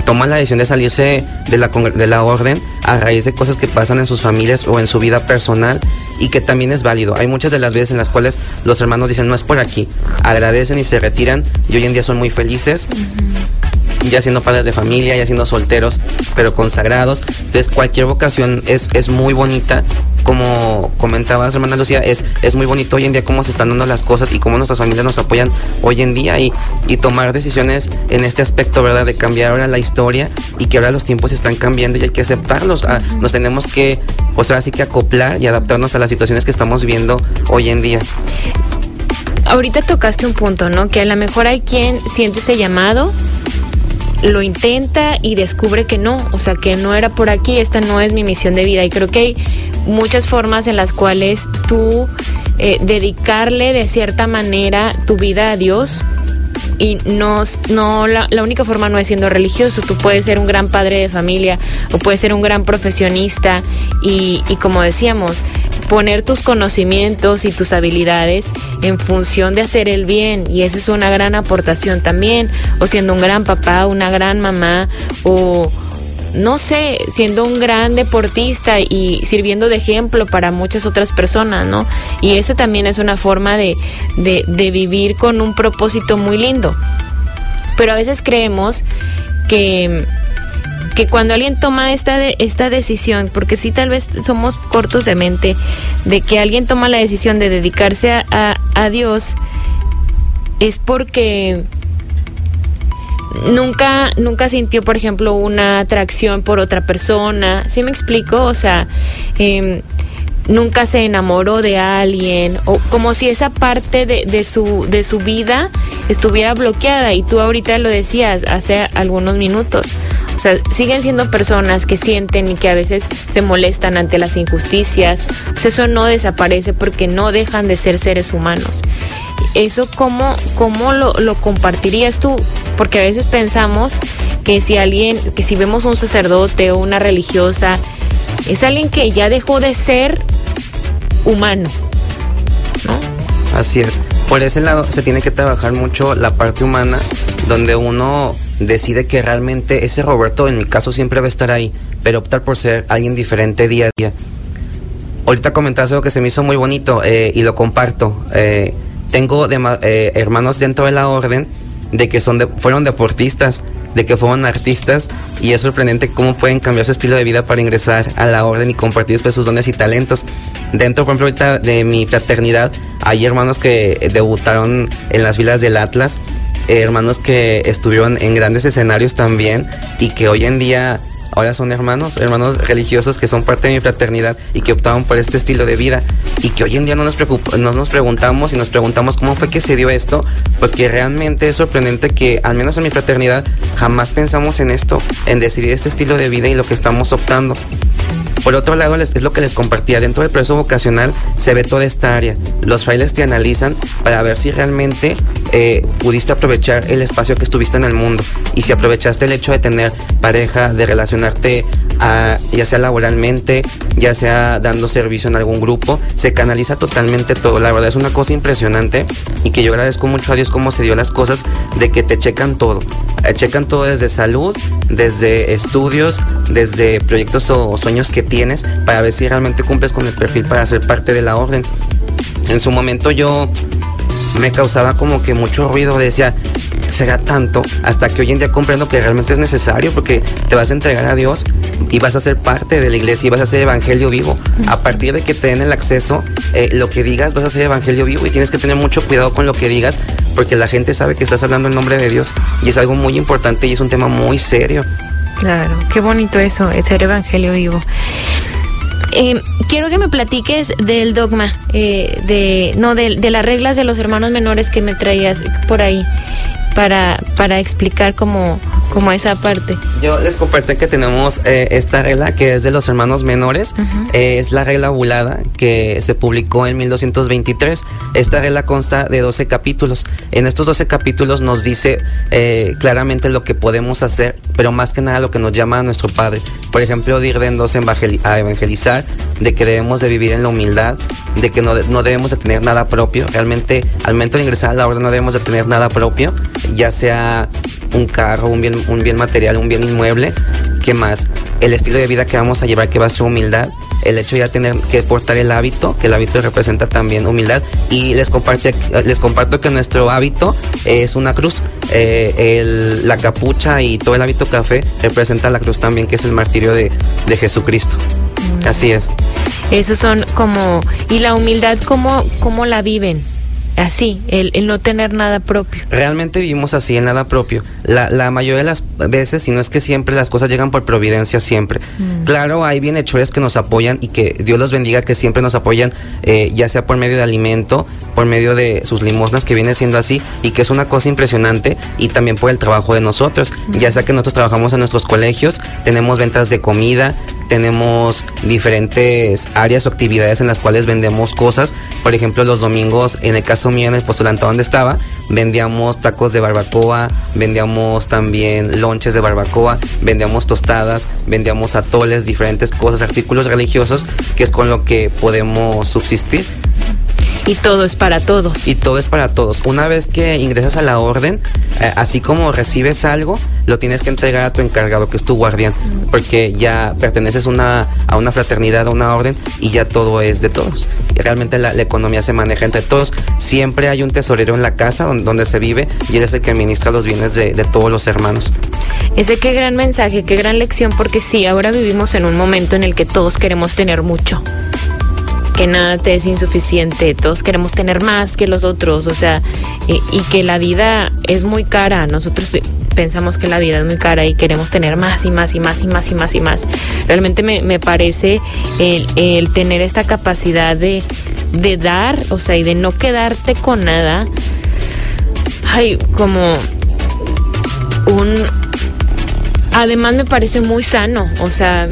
toman la decisión de salirse de la, de la orden a raíz de cosas que pasan en sus familias o en su vida personal y que también es válido. Hay muchas de las veces en las cuales los hermanos dicen no es por aquí, agradecen y se retiran y hoy en día son muy felices ya siendo padres de familia, ya siendo solteros, pero consagrados. Entonces cualquier vocación es, es muy bonita. Como comentabas, hermana Lucía, es, es muy bonito hoy en día cómo se están dando las cosas y cómo nuestras familias nos apoyan hoy en día y, y tomar decisiones en este aspecto, ¿verdad? De cambiar ahora la historia y que ahora los tiempos están cambiando y hay que aceptarlos. Ah, nos tenemos que, pues ahora sí que acoplar y adaptarnos a las situaciones que estamos viviendo hoy en día ahorita tocaste un punto, ¿no? Que a lo mejor hay quien siente ese llamado, lo intenta y descubre que no, o sea, que no era por aquí, esta no es mi misión de vida. Y creo que hay muchas formas en las cuales tú eh, dedicarle de cierta manera tu vida a Dios y no, no la, única forma no es siendo religioso, tú puedes ser un gran padre de familia o puedes ser un gran profesionista y, y como decíamos, poner tus conocimientos y tus habilidades en función de hacer el bien y esa es una gran aportación también o siendo un gran papá, una gran mamá o no sé, siendo un gran deportista y sirviendo de ejemplo para muchas otras personas, ¿no? Y esa también es una forma de, de, vivir con un propósito muy lindo. Pero a veces creemos que que cuando alguien toma esta, de, esta decisión, porque sí tal vez somos cortos de mente, de que alguien toma la decisión de dedicarse a, a Dios, es porque nunca, nunca sintió, por ejemplo, una atracción por otra persona. ¿Sí me explico? O sea, em, nunca se enamoró de alguien, o como si esa parte de, de, su, de su vida estuviera bloqueada. Y tú ahorita lo decías hace algunos minutos. O sea, siguen siendo personas que sienten y que a veces se molestan ante las injusticias. Pues eso no desaparece porque no dejan de ser seres humanos. ¿Eso cómo, cómo lo, lo compartirías tú? Porque a veces pensamos que si alguien, que si vemos un sacerdote o una religiosa, es alguien que ya dejó de ser humano, ¿no? Así es. Por ese lado se tiene que trabajar mucho la parte humana, donde uno decide que realmente ese Roberto, en mi caso, siempre va a estar ahí, pero optar por ser alguien diferente día a día. Ahorita comentaste algo que se me hizo muy bonito eh, y lo comparto. Eh, tengo eh, hermanos dentro de la orden de que son de, fueron deportistas, de que fueron artistas y es sorprendente cómo pueden cambiar su estilo de vida para ingresar a la orden y compartir después sus dones y talentos. Dentro, por ejemplo, ahorita de mi fraternidad hay hermanos que debutaron en las filas del Atlas, hermanos que estuvieron en grandes escenarios también y que hoy en día ahora son hermanos, hermanos religiosos que son parte de mi fraternidad y que optaron por este estilo de vida y que hoy en día no nos, no nos preguntamos y nos preguntamos cómo fue que se dio esto, porque realmente es sorprendente que al menos en mi fraternidad jamás pensamos en esto, en decidir este estilo de vida y lo que estamos optando. Por otro lado, es lo que les compartía, dentro del proceso vocacional se ve toda esta área. Los frailes te analizan para ver si realmente eh, pudiste aprovechar el espacio que estuviste en el mundo y si aprovechaste el hecho de tener pareja, de relacionarte a, ya sea laboralmente, ya sea dando servicio en algún grupo, se canaliza totalmente todo. La verdad es una cosa impresionante y que yo agradezco mucho a Dios cómo se dio las cosas de que te checan todo. Eh, checan todo desde salud, desde estudios, desde proyectos o sueños que tienes para ver si realmente cumples con el perfil para ser parte de la orden. En su momento yo me causaba como que mucho ruido, decía, será tanto, hasta que hoy en día comprendo que realmente es necesario porque te vas a entregar a Dios y vas a ser parte de la iglesia y vas a ser evangelio vivo. A partir de que te den el acceso, eh, lo que digas vas a ser evangelio vivo y tienes que tener mucho cuidado con lo que digas porque la gente sabe que estás hablando en nombre de Dios y es algo muy importante y es un tema muy serio. Claro, qué bonito eso, ser evangelio vivo. Eh, quiero que me platiques del dogma, eh, de no de, de, las reglas de los hermanos menores que me traías por ahí para, para explicar cómo, como esa parte. Yo les comparto que tenemos eh, esta regla que es de los hermanos menores. Eh, es la regla bulada que se publicó en 1223. Esta regla consta de 12 capítulos. En estos 12 capítulos nos dice eh, claramente lo que podemos hacer, pero más que nada lo que nos llama a nuestro Padre. Por ejemplo, de ir de a evangelizar, de que debemos de vivir en la humildad, de que no, no debemos de tener nada propio. Realmente, al momento de ingresar a la orden no debemos de tener nada propio, ya sea un carro, un bien, un bien material, un bien inmueble. ¿Qué más? El estilo de vida que vamos a llevar, que va a ser humildad. El hecho de ya tener que portar el hábito, que el hábito representa también humildad. Y les comparto, les comparto que nuestro hábito es una cruz. Eh, la capucha y todo el hábito café representa la cruz también, que es el martirio de, de Jesucristo. Así es. Esos son como... ¿Y la humildad cómo, cómo la viven? Así, el, no tener nada propio. Realmente vivimos así, en nada propio. La, la mayoría de las veces, si no es que siempre, las cosas llegan por providencia siempre. Mm. Claro, hay bienhechores que nos apoyan y que Dios los bendiga, que siempre nos apoyan, eh, ya sea por medio de alimento, por medio de sus limosnas, que viene siendo así, y que es una cosa impresionante, y también por el trabajo de nosotros. Mm. Ya sea que nosotros trabajamos en nuestros colegios, tenemos ventas de comida, tenemos diferentes áreas o actividades en las cuales vendemos cosas. Por ejemplo, los domingos, en el caso mío, en el postulante donde estaba, vendíamos tacos de barbacoa, vendíamos también lonches de barbacoa, vendíamos tostadas, vendíamos atoles, diferentes cosas, artículos religiosos, que es con lo que podemos subsistir. Y todo es para todos. Y todo es para todos. Una vez que ingresas a la orden, eh, así como recibes algo, lo tienes que entregar a tu encargado, que es tu guardián, porque ya perteneces una, a una fraternidad, a una orden, y ya todo es de todos. Y realmente la, economía se maneja entre todos. Siempre hay un tesorero en la casa donde, se vive y él es el que administra los bienes de, de todos los hermanos. Ese qué gran mensaje, qué gran lección, porque sí, ahora vivimos en un momento en el que todos queremos tener mucho que nada te es insuficiente, todos queremos tener más que los otros, o sea, y, que la vida es muy cara, nosotros pensamos que la vida es muy cara y queremos tener más y más y más y más y más y más. Realmente me, parece el, tener esta capacidad de, de dar, o sea, y de no quedarte con nada, ay, como un... Además me parece muy sano, o sea,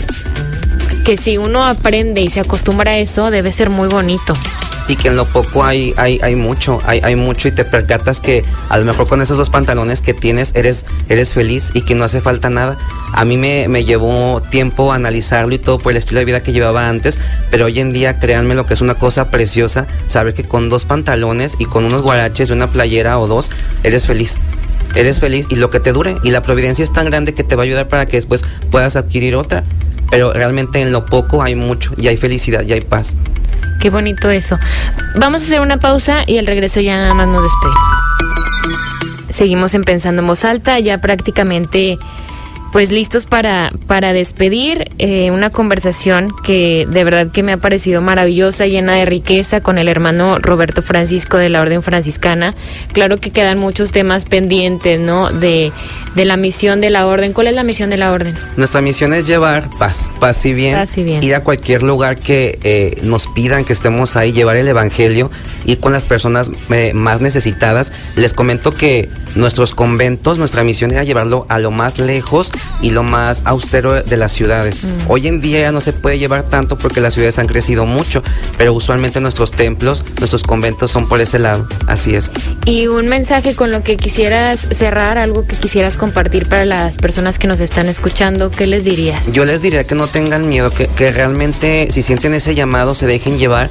que si uno aprende y se acostumbra a eso, debe ser muy bonito. Y que en lo poco hay, hay, hay mucho, hay, hay mucho y te percatas que a lo mejor con esos dos pantalones que tienes eres, eres feliz y que no hace falta nada. A mí me, me llevó tiempo analizarlo y todo por el estilo de vida que llevaba antes, pero hoy en día créanme lo que es una cosa preciosa, saber que con dos pantalones y con unos guaraches y una playera o dos, eres feliz eres feliz y lo que te dure. Y la providencia es tan grande que te va a ayudar para que después puedas adquirir otra pero realmente en lo poco hay mucho y hay felicidad y hay paz. Qué bonito eso. Vamos a hacer una pausa y al regreso ya nada más nos despedimos. Seguimos en Pensando en Voz Alta, ya prácticamente pues listos para, para despedir eh, una conversación que de verdad que me ha parecido maravillosa, llena de riqueza con el hermano Roberto Francisco de la Orden Franciscana. Claro que quedan muchos temas pendientes, ¿no? De, de la misión de la Orden. ¿Cuál es la misión de la Orden? Nuestra misión es llevar paz, paz y bien, paz y bien. ir a cualquier lugar que eh, nos pidan que estemos ahí, llevar el Evangelio, ir con las personas eh, más necesitadas. Les comento que nuestros conventos, nuestra misión era llevarlo a lo más lejos y lo más austero de las ciudades. Mm. Hoy en día ya no se puede llevar tanto porque las ciudades han crecido mucho, pero usualmente nuestros templos, nuestros conventos son por ese lado. Así es. Y un mensaje con lo que quisieras cerrar, algo que quisieras compartir para las personas que nos están escuchando, ¿qué les dirías? Yo les diría que no tengan miedo, que, que realmente si sienten ese llamado se dejen llevar.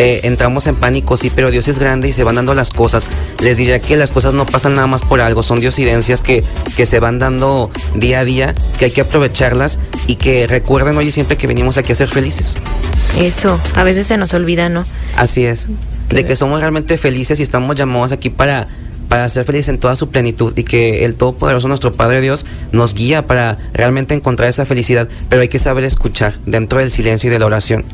Eh, entramos en pánico, sí, pero Dios es grande y se van dando las cosas. Les diría que las cosas no pasan nada más por algo, son diosidencias que, que se van dando día a día, que hay que aprovecharlas y que recuerden, oye, siempre que venimos aquí a ser felices. Eso, a veces se nos olvida, ¿no? Así es. De que somos realmente felices y estamos llamados aquí para, para ser felices en toda su plenitud y que el Todopoderoso, nuestro Padre Dios, nos guía para realmente encontrar esa felicidad, pero hay que saber escuchar dentro del silencio y de la oración.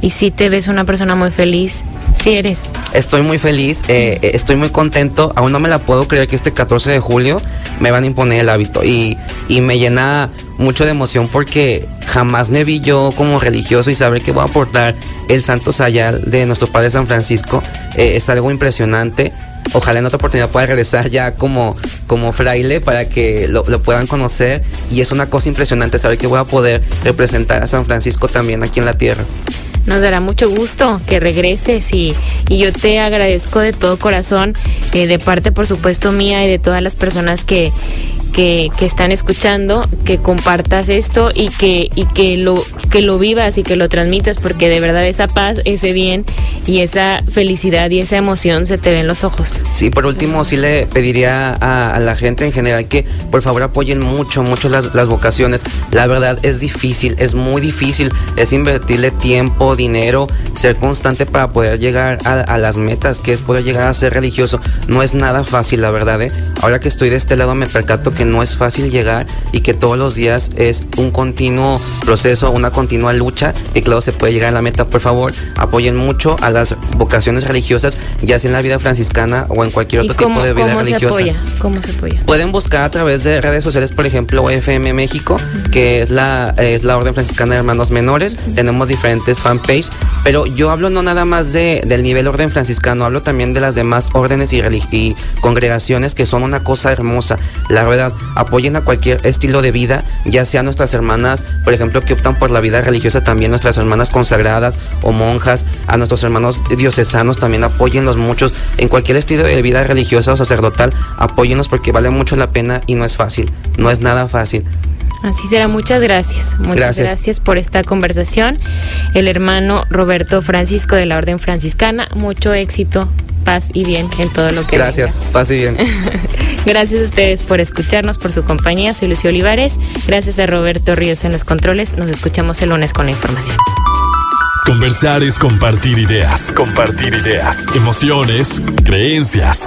Y si te ves una persona muy feliz, si eres. Estoy muy feliz, eh, eh, estoy muy contento. Aún no me la puedo creer que este 14 de julio me van a imponer el hábito. Y, y me llena mucho de emoción porque jamás me vi yo como religioso y saber que voy a aportar el santo sayal de nuestro Padre San Francisco eh, es algo impresionante. Ojalá en otra oportunidad pueda regresar ya como, como fraile para que lo, lo puedan conocer. Y es una cosa impresionante saber que voy a poder representar a San Francisco también aquí en la tierra. Nos dará mucho gusto que regreses y, y yo te agradezco de todo corazón, eh, de parte por supuesto mía y de todas las personas que, que, están escuchando, que compartas esto y que, y que lo, que lo vivas y que lo transmitas, porque de verdad esa paz, ese bien y esa felicidad y esa emoción se te ven los ojos. Sí, por último, sí le pediría a, la gente en general que por favor apoyen mucho, mucho las, vocaciones. La verdad es difícil, es muy difícil, es invertirle tiempo, dinero, ser constante para poder llegar a, a las metas, que es poder llegar a ser religioso. No es nada fácil, la verdad. ¿eh? Ahora que estoy de este lado me percato que no es fácil llegar y que todos los días es un continuo proceso, una continua lucha y claro, se puede llegar a la meta. Por favor, apoyen mucho a las vocaciones religiosas, ya sea en la vida franciscana o en cualquier ¿Y otro cómo, tipo de vida cómo se religiosa. apoya? ¿Cómo se apoya? Pueden buscar a través de redes sociales, por ejemplo, FM México, que es la, es la Orden Franciscana de Hermanos Menores. Tenemos diferentes fanpage, pero yo hablo no nada más de, del nivel Orden Franciscano, hablo también de las demás órdenes y, y congregaciones que son una cosa hermosa. La verdad, apoyen a cualquier estilo de vida, ya sea nuestras hermanas, por ejemplo, que optan por la vida religiosa, también nuestras hermanas consagradas o monjas, a nuestros hermanos diocesanos, también apóyenlos muchos. En cualquier estilo de vida religiosa o sacerdotal, apóyennos porque vale mucho la pena y no es fácil, no es nada fácil. Así será, muchas gracias. Muchas Gracias. gracias. por esta conversación. El hermano Roberto Francisco de la Orden Franciscana, mucho éxito, paz y bien en todo lo que Gracias, venga. pase bien. Gracias a ustedes por escucharnos, por su compañía. Soy Lucio Olivares. Gracias a Roberto Ríos en los controles. Nos escuchamos el lunes con la información. Conversar es compartir ideas. Compartir ideas. Emociones, creencias.